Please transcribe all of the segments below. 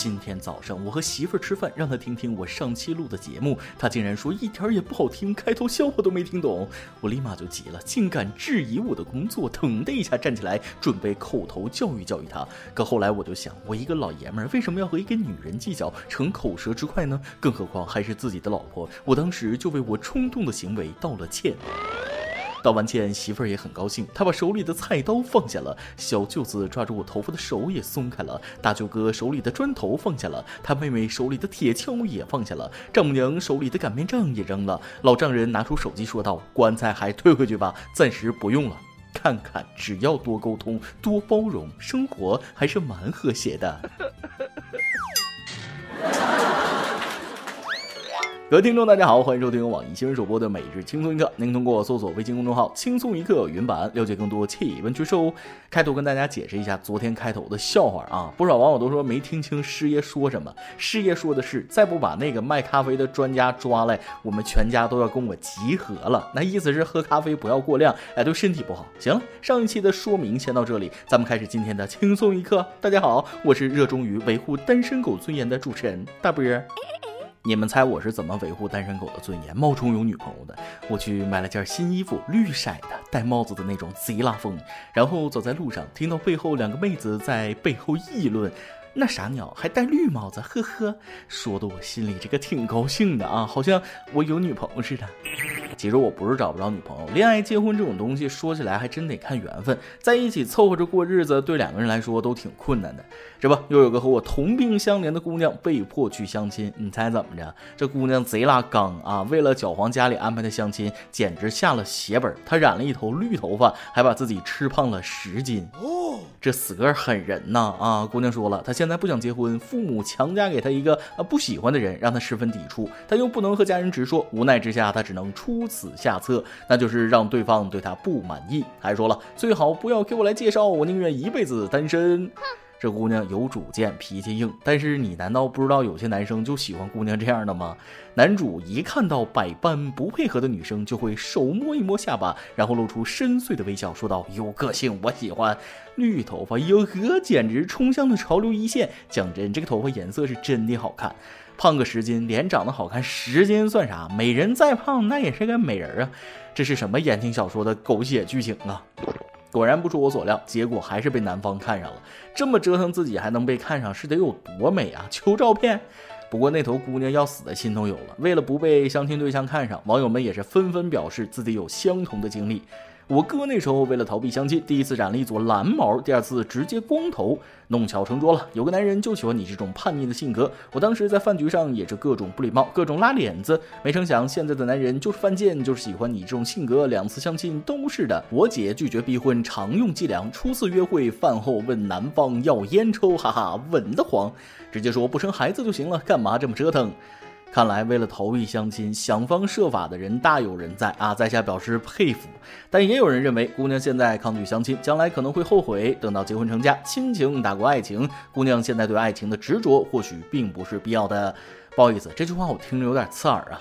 今天早上我和媳妇儿吃饭，让她听听我上期录的节目，她竟然说一点也不好听，开头笑话都没听懂。我立马就急了，竟敢质疑我的工作，腾的一下站起来准备口头教育教育她。可后来我就想，我一个老爷们儿为什么要和一个女人计较，逞口舌之快呢？更何况还是自己的老婆。我当时就为我冲动的行为道了歉。道完歉，媳妇儿也很高兴，她把手里的菜刀放下了，小舅子抓住我头发的手也松开了，大舅哥手里的砖头放下了，他妹妹手里的铁锹也放下了，丈母娘手里的擀面杖也扔了，老丈人拿出手机说道：“棺材还退回去吧，暂时不用了。”看看，只要多沟通、多包容，生活还是蛮和谐的。各位听众，大家好，欢迎收听网易新闻首播的每日轻松一刻。您通过搜索微信公众号“轻松一刻”云版了解更多气温趋势哦。开头跟大家解释一下昨天开头的笑话啊，不少网友都说没听清师爷说什么。师爷说的是，再不把那个卖咖啡的专家抓来，我们全家都要跟我集合了。那意思是喝咖啡不要过量，哎，对身体不好。行了，上一期的说明先到这里，咱们开始今天的轻松一刻。大家好，我是热衷于维护单身狗尊严的主持人大波儿。你们猜我是怎么维护单身狗的尊严，冒充有女朋友的？我去买了件新衣服，绿色的，戴帽子的那种，贼拉风。然后走在路上，听到背后两个妹子在背后议论。那傻鸟还戴绿帽子，呵呵，说的我心里这个挺高兴的啊，好像我有女朋友似的。其实我不是找不着女朋友，恋爱、结婚这种东西说起来还真得看缘分，在一起凑合着过日子，对两个人来说都挺困难的。这不，又有个和我同病相怜的姑娘被迫去相亲，你猜怎么着？这姑娘贼拉刚啊，为了搅黄家里安排的相亲，简直下了血本。她染了一头绿头发，还把自己吃胖了十斤。哦，这死个狠人呐！啊，姑娘说了，她。现在不想结婚，父母强加给她一个啊不喜欢的人，让她十分抵触，她又不能和家人直说，无奈之下，她只能出出此下策，那就是让对方对他不满意。还说了，最好不要给我来介绍，我宁愿一辈子单身。这姑娘有主见，脾气硬，但是你难道不知道有些男生就喜欢姑娘这样的吗？男主一看到百般不配合的女生，就会手摸一摸下巴，然后露出深邃的微笑，说道：“有个性，我喜欢绿头发，哟呵，简直冲向了潮流一线。讲真，这个头发颜色是真的好看，胖个十斤，脸长得好看十斤算啥？美人再胖，那也是个美人啊！这是什么言情小说的狗血剧情啊？”果然不出我所料，结果还是被男方看上了。这么折腾自己还能被看上，是得有多美啊？求照片。不过那头姑娘要死的心都有了。为了不被相亲对象看上，网友们也是纷纷表示自己有相同的经历。我哥那时候为了逃避相亲，第一次染了一撮蓝毛，第二次直接光头，弄巧成拙了。有个男人就喜欢你这种叛逆的性格。我当时在饭局上也是各种不礼貌，各种拉脸子。没成想现在的男人就是犯贱，就是喜欢你这种性格。两次相亲都是的。我姐拒绝逼婚常用伎俩：初次约会饭后问男方要烟抽，哈哈，稳得慌，直接说不生孩子就行了，干嘛这么折腾？看来，为了逃避相亲，想方设法的人大有人在啊！在下表示佩服。但也有人认为，姑娘现在抗拒相亲，将来可能会后悔。等到结婚成家，亲情打过爱情，姑娘现在对爱情的执着，或许并不是必要的。不好意思，这句话我听着有点刺耳啊。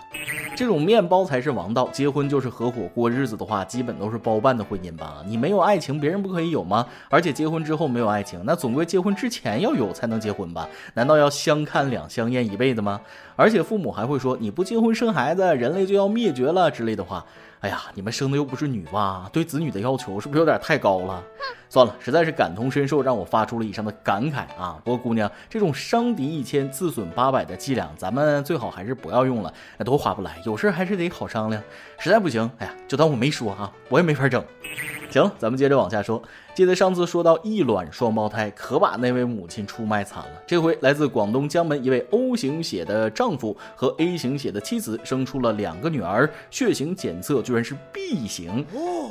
这种面包才是王道，结婚就是合伙过日子的话，基本都是包办的婚姻吧？你没有爱情，别人不可以有吗？而且结婚之后没有爱情，那总归结婚之前要有才能结婚吧？难道要相看两相厌一辈子吗？而且父母还会说你不结婚生孩子，人类就要灭绝了之类的话。哎呀，你们生的又不是女娲，对子女的要求是不是有点太高了？算了，实在是感同身受，让我发出了以上的感慨啊！不过姑娘，这种伤敌一千自损八百的伎俩，咱们最好还是不要用了，那都划不来。有事还是得好商量，实在不行，哎呀，就当我没说啊，我也没法整。行，咱们接着往下说。记得上次说到异卵双胞胎，可把那位母亲出卖惨了。这回来自广东江门一位 O 型血的丈夫和 A 型血的妻子生出了两个女儿，血型检测居然是 B 型。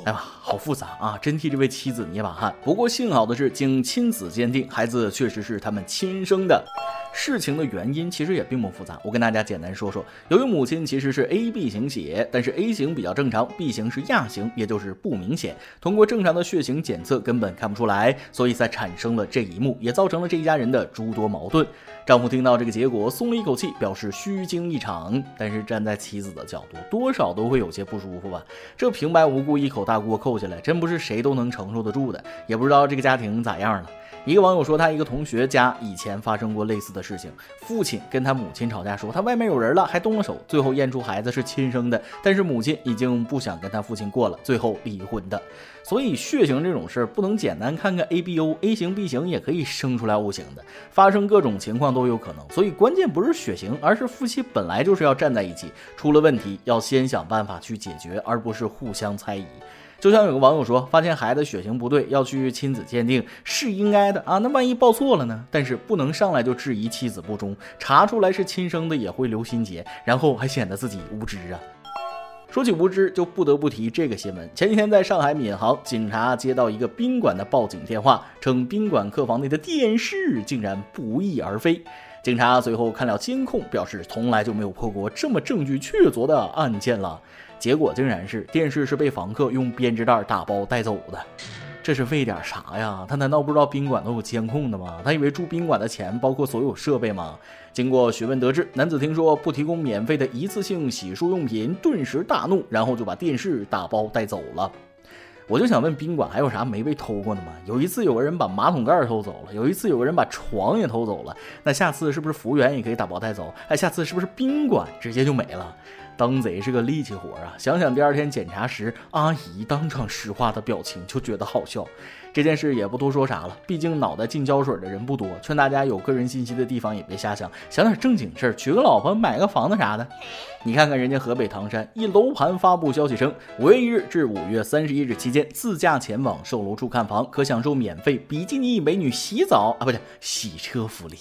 哎呀，好复杂啊！真替这位妻子捏把汗。不过幸好的是，经亲子鉴定，孩子确实是他们亲生的。事情的原因其实也并不复杂，我跟大家简单说说。由于母亲其实是 AB 型血，但是 A 型比较正常，B 型是亚型，也就是不明显。通过正常的血型检测根本看不出来，所以才产生了这一幕，也造成了这一家人的诸多矛盾。丈夫听到这个结果，松了一口气，表示虚惊一场。但是站在妻子的角度，多少都会有些不舒服吧？这平白无故一口大锅扣下来，真不是谁都能承受得住的。也不知道这个家庭咋样了。一个网友说，他一个同学家以前发生过类似的事情，父亲跟他母亲吵架，说他外面有人了，还动了手，最后验出孩子是亲生的，但是母亲已经不想跟他父亲过了，最后离婚的。所以血型这种事儿不能简单看看 A B O，A 型 B 型也可以生出来 O 型的，发生各种情况都有可能。所以关键不是血型，而是夫妻本来就是要站在一起，出了问题要先想办法去解决，而不是互相猜疑。就像有个网友说，发现孩子血型不对，要去亲子鉴定是应该的啊。那万一报错了呢？但是不能上来就质疑妻子不忠，查出来是亲生的也会留心结，然后还显得自己无知啊。说起无知，就不得不提这个新闻。前几天在上海闵行，警察接到一个宾馆的报警电话，称宾馆客房内的电视竟然不翼而飞。警察随后看了监控，表示从来就没有破过这么证据确凿的案件了。结果竟然是电视是被房客用编织袋打包带走的，这是为点啥呀？他难道不知道宾馆都有监控的吗？他以为住宾馆的钱包括所有设备吗？经过询问得知，男子听说不提供免费的一次性洗漱用品，顿时大怒，然后就把电视打包带走了。我就想问，宾馆还有啥没被偷过的吗？有一次有个人把马桶盖偷走了，有一次有个人把床也偷走了，那下次是不是服务员也可以打包带走？哎，下次是不是宾馆直接就没了？当贼是个力气活啊！想想第二天检查时阿姨当场石化的表情，就觉得好笑。这件事也不多说啥了，毕竟脑袋进胶水的人不多。劝大家有个人信息的地方也别瞎想，想点正经事儿，娶个老婆，买个房子啥的。你看看人家河北唐山一楼盘发布消息称，五月一日至五月三十一日期间，自驾前往售楼处看房，可享受免费比基尼美女洗澡啊，不对，洗车福利。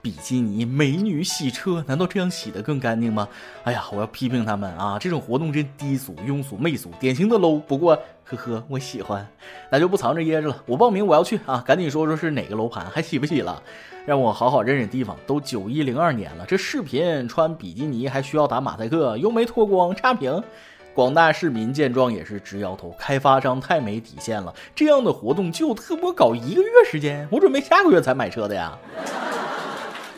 比基尼美女洗车，难道这样洗的更干净吗？哎呀，我要批评他们啊！这种活动真低俗、庸俗、媚俗，典型的 low。不过，呵呵，我喜欢，那就不藏着掖着了。我报名，我要去啊！赶紧说说是哪个楼盘，还洗不洗了？让我好好认认地方。都九一零二年了，这视频穿比基尼还需要打马赛克，又没脱光，差评。广大市民见状也是直摇头，开发商太没底线了。这样的活动就特么搞一个月时间，我准备下个月才买车的呀。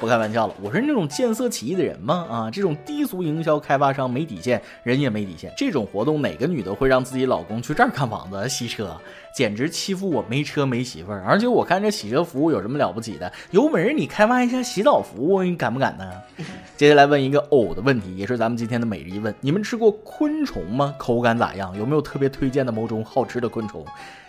不开玩笑了，我是那种见色起意的人吗？啊，这种低俗营销开发商没底线，人也没底线。这种活动哪个女的会让自己老公去这儿看房子洗车？简直欺负我没车没媳妇儿！而且我看这洗车服务有什么了不起的？有本事你开发一下洗澡服务，你敢不敢呢？接下来问一个偶的问题，也是咱们今天的每日一问：你们吃过昆虫吗？口感咋样？有没有特别推荐的某种好吃的昆虫？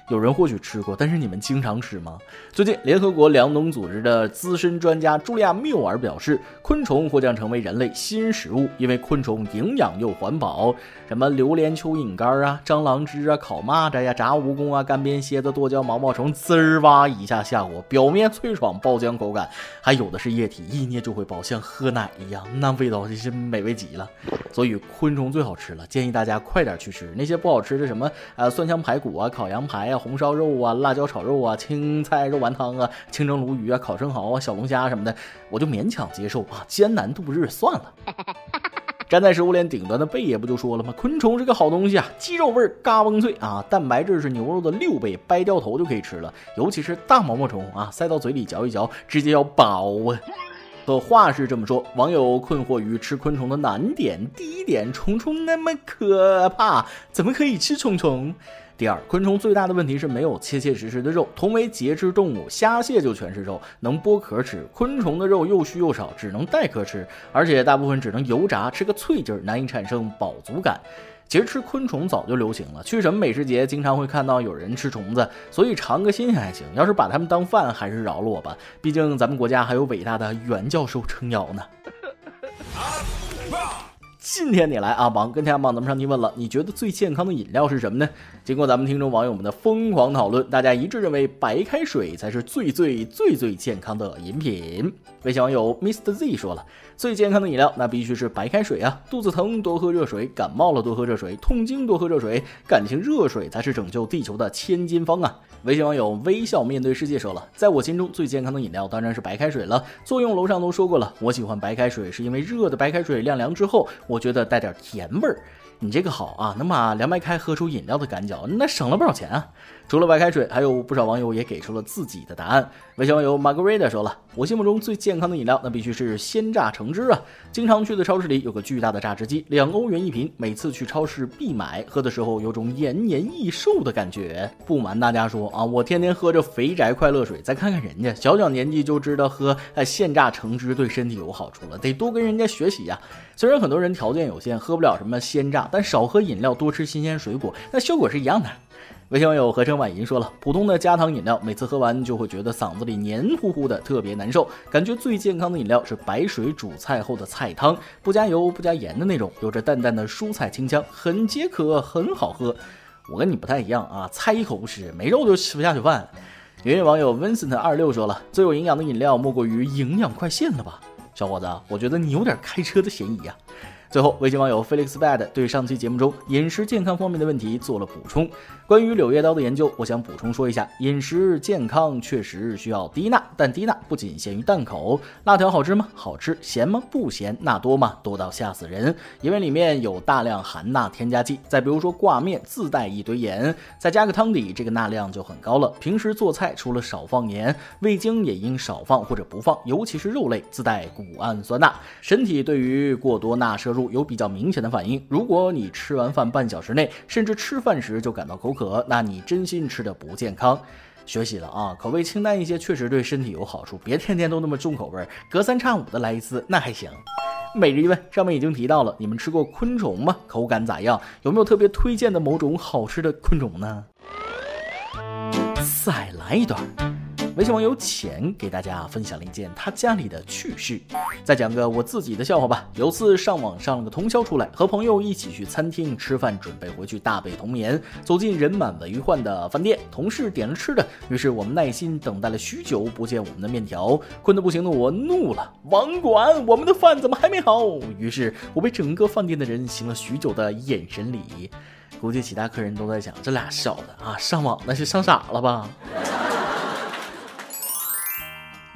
有人或许吃过，但是你们经常吃吗？最近，联合国粮农组织的资深专家茱莉亚·缪尔表示，昆虫或将成为人类新食物，因为昆虫营养又环保。什么榴莲蚯蚓干啊、蟑螂汁啊、烤蚂蚱呀、炸蜈蚣啊、干煸蝎子、剁椒毛毛虫，滋儿哇一下下锅，表面脆爽，爆浆口感，还有的是液体，一捏就会爆，像喝奶一样，那味道真是美味极了。所以昆虫最好吃了，建议大家快点去吃。那些不好吃的什么呃蒜香排骨啊、烤羊排啊。红烧肉啊，辣椒炒肉啊，青菜肉丸汤啊，清蒸鲈鱼啊，烤生蚝啊，小龙虾什么的，我就勉强接受啊。艰难度日算了。站在食物链顶端的贝爷不就说了吗？昆虫是个好东西啊，鸡肉味儿嘎嘣脆啊，蛋白质是牛肉的六倍，掰掉头就可以吃了。尤其是大毛毛虫啊，塞到嘴里嚼一嚼，直接要饱啊。可话是这么说，网友困惑于吃昆虫的难点：第一点，虫虫那么可怕，怎么可以吃虫虫？第二，昆虫最大的问题是没有切切实实的肉。同为节肢动物，虾蟹就全是肉，能剥壳吃；昆虫的肉又虚又少，只能带壳吃，而且大部分只能油炸，吃个脆劲儿，难以产生饱足感。其实吃昆虫早就流行了，去什么美食节，经常会看到有人吃虫子，所以尝个新鲜还行。要是把它们当饭，还是饶了我吧，毕竟咱们国家还有伟大的袁教授撑腰呢。今天你来阿芒跟天阿芒咱们上去问了，你觉得最健康的饮料是什么呢？经过咱们听众网友们的疯狂讨论，大家一致认为白开水才是最最最最健康的饮品。微信网友 Mr Z 说了，最健康的饮料那必须是白开水啊！肚子疼多喝热水，感冒了多喝热水，痛经多喝热水，感情热水才是拯救地球的千金方啊！微信网友微笑面对世界说了，在我心中最健康的饮料当然是白开水了。作用楼上都说过了，我喜欢白开水是因为热的白开水晾凉之后我。我觉得带点甜味儿，你这个好啊，能把凉白开喝出饮料的感觉，那省了不少钱啊！除了白开水，还有不少网友也给出了自己的答案。微信网友 Margarita 说了：“我心目中最健康的饮料，那必须是鲜榨橙汁啊！经常去的超市里有个巨大的榨汁机，两欧元一瓶，每次去超市必买。喝的时候有种延年益寿的感觉。不瞒大家说啊，我天天喝着肥宅快乐水，再看看人家，小小年纪就知道喝呃鲜榨橙汁对身体有好处了，得多跟人家学习呀。虽然很多人条件有限，喝不了什么鲜榨，但少喝饮料，多吃新鲜水果，那效果是一样的。”微信网友合成婉莹说了，普通的加糖饮料，每次喝完就会觉得嗓子里黏糊糊的，特别难受。感觉最健康的饮料是白水煮菜后的菜汤，不加油不加盐的那种，有着淡淡的蔬菜清香，很解渴，很好喝。我跟你不太一样啊，菜一口不吃，没肉就吃不下去饭。云云网友 Vincent 二六说了，最有营养的饮料莫过于营养快线了吧？小伙子，我觉得你有点开车的嫌疑啊。最后，微信网友 Felix Bad 对上期节目中饮食健康方面的问题做了补充。关于柳叶刀的研究，我想补充说一下：饮食健康确实需要低钠，但低钠不仅限于淡口。辣条好吃吗？好吃。咸吗？不咸。钠多吗？多到吓死人，因为里面有大量含钠添加剂。再比如说挂面自带一堆盐，再加个汤底，这个钠量就很高了。平时做菜除了少放盐，味精也应少放或者不放，尤其是肉类自带谷氨酸钠，身体对于过多钠摄入有比较明显的反应。如果你吃完饭半小时内，甚至吃饭时就感到口渴，那你真心吃的不健康。学习了啊，口味清淡一些确实对身体有好处，别天天都那么重口味，隔三差五的来一次那还行。每日一问，上面已经提到了，你们吃过昆虫吗？口感咋样？有没有特别推荐的某种好吃的昆虫呢？再来一段。微信网友浅给大家分享了一件他家里的趣事，再讲个我自己的笑话吧。有次上网上了个通宵出来，和朋友一起去餐厅吃饭，准备回去大被同眠。走进人满为患的饭店，同事点了吃的，于是我们耐心等待了许久，不见我们的面条，困得不行的我怒了：网管，我们的饭怎么还没好？于是我被整个饭店的人行了许久的眼神礼。估计其他客人都在想，这俩小子啊，上网那是上傻了吧？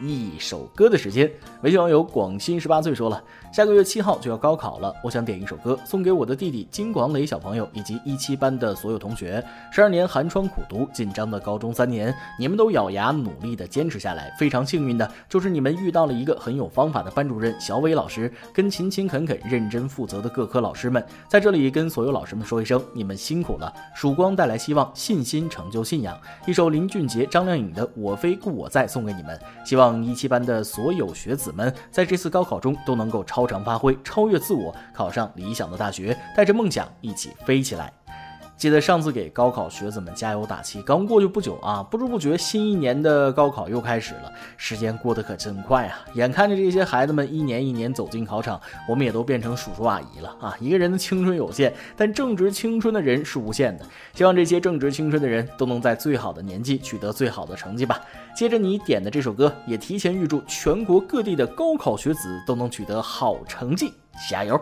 一首歌的时间，微信网友广新十八岁说了，下个月七号就要高考了，我想点一首歌送给我的弟弟金广磊小朋友以及一七班的所有同学。十二年寒窗苦读，紧张的高中三年，你们都咬牙努力的坚持下来，非常幸运的就是你们遇到了一个很有方法的班主任小伟老师，跟勤勤恳恳、认真负责的各科老师们，在这里跟所有老师们说一声，你们辛苦了。曙光带来希望，信心成就信仰。一首林俊杰、张靓颖的《我非故我在》送给你们，希望。一七班的所有学子们，在这次高考中都能够超常发挥，超越自我，考上理想的大学，带着梦想一起飞起来。记得上次给高考学子们加油打气，刚过去不久啊，不知不觉新一年的高考又开始了。时间过得可真快啊！眼看着这些孩子们一年一年走进考场，我们也都变成叔叔阿姨了啊！一个人的青春有限，但正值青春的人是无限的。希望这些正值青春的人都能在最好的年纪取得最好的成绩吧。接着你点的这首歌，也提前预祝全国各地的高考学子都能取得好成绩，加油！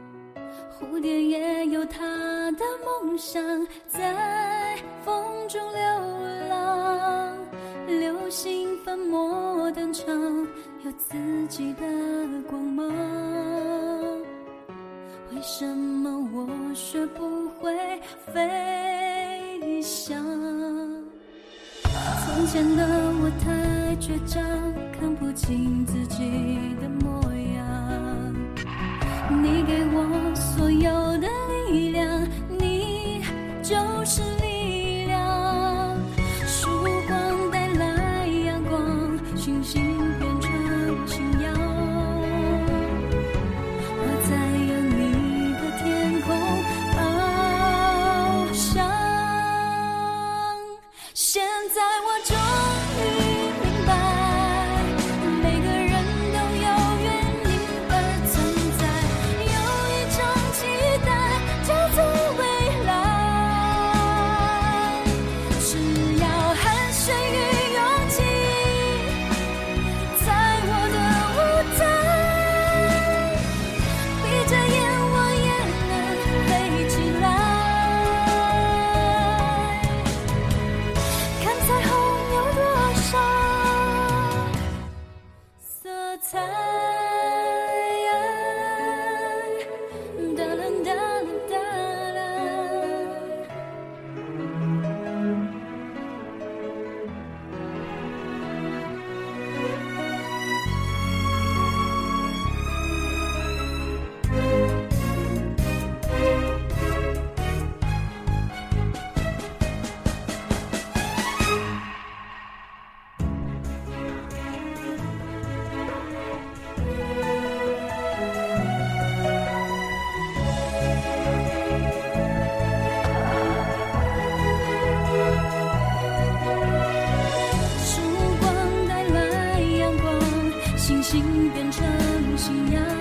蝴蝶也有它的梦想，在风中流浪。流星粉墨登场，有自己的光芒。为什么我学不会飞翔？从前的我太倔强，看不清自己的模。你给我所有的力量，你就是星星变成信仰。